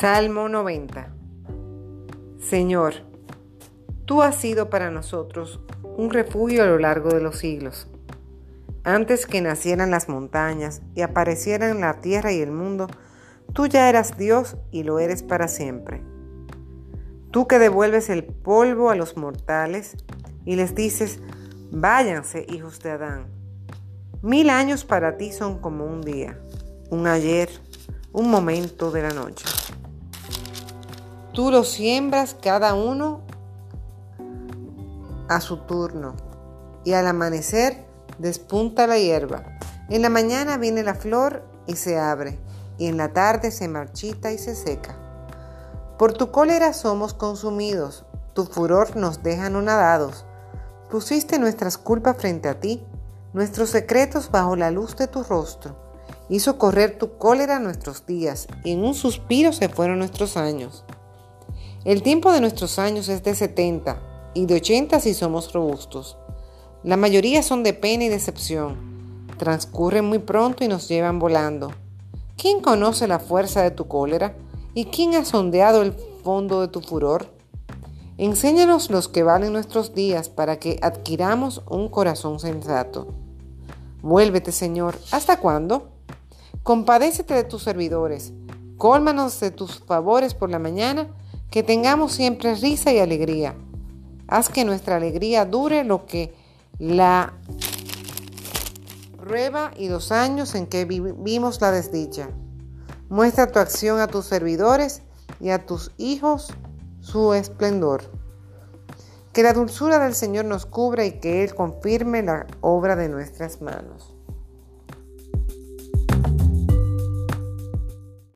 Salmo 90 Señor, tú has sido para nosotros un refugio a lo largo de los siglos. Antes que nacieran las montañas y aparecieran la tierra y el mundo, tú ya eras Dios y lo eres para siempre. Tú que devuelves el polvo a los mortales y les dices, váyanse, hijos de Adán. Mil años para ti son como un día, un ayer, un momento de la noche. Tú los siembras cada uno a su turno y al amanecer despunta la hierba. En la mañana viene la flor y se abre y en la tarde se marchita y se seca. Por tu cólera somos consumidos, tu furor nos deja anonadados. Pusiste nuestras culpas frente a ti, nuestros secretos bajo la luz de tu rostro. Hizo correr tu cólera nuestros días y en un suspiro se fueron nuestros años. El tiempo de nuestros años es de 70 y de 80 si somos robustos. La mayoría son de pena y decepción. Transcurren muy pronto y nos llevan volando. ¿Quién conoce la fuerza de tu cólera? ¿Y quién ha sondeado el fondo de tu furor? Enséñanos los que valen nuestros días para que adquiramos un corazón sensato. Vuélvete, Señor. ¿Hasta cuándo? Compadécete de tus servidores. Cólmanos de tus favores por la mañana que tengamos siempre risa y alegría. Haz que nuestra alegría dure lo que la prueba y los años en que vivimos la desdicha. Muestra tu acción a tus servidores y a tus hijos su esplendor. Que la dulzura del Señor nos cubra y que Él confirme la obra de nuestras manos.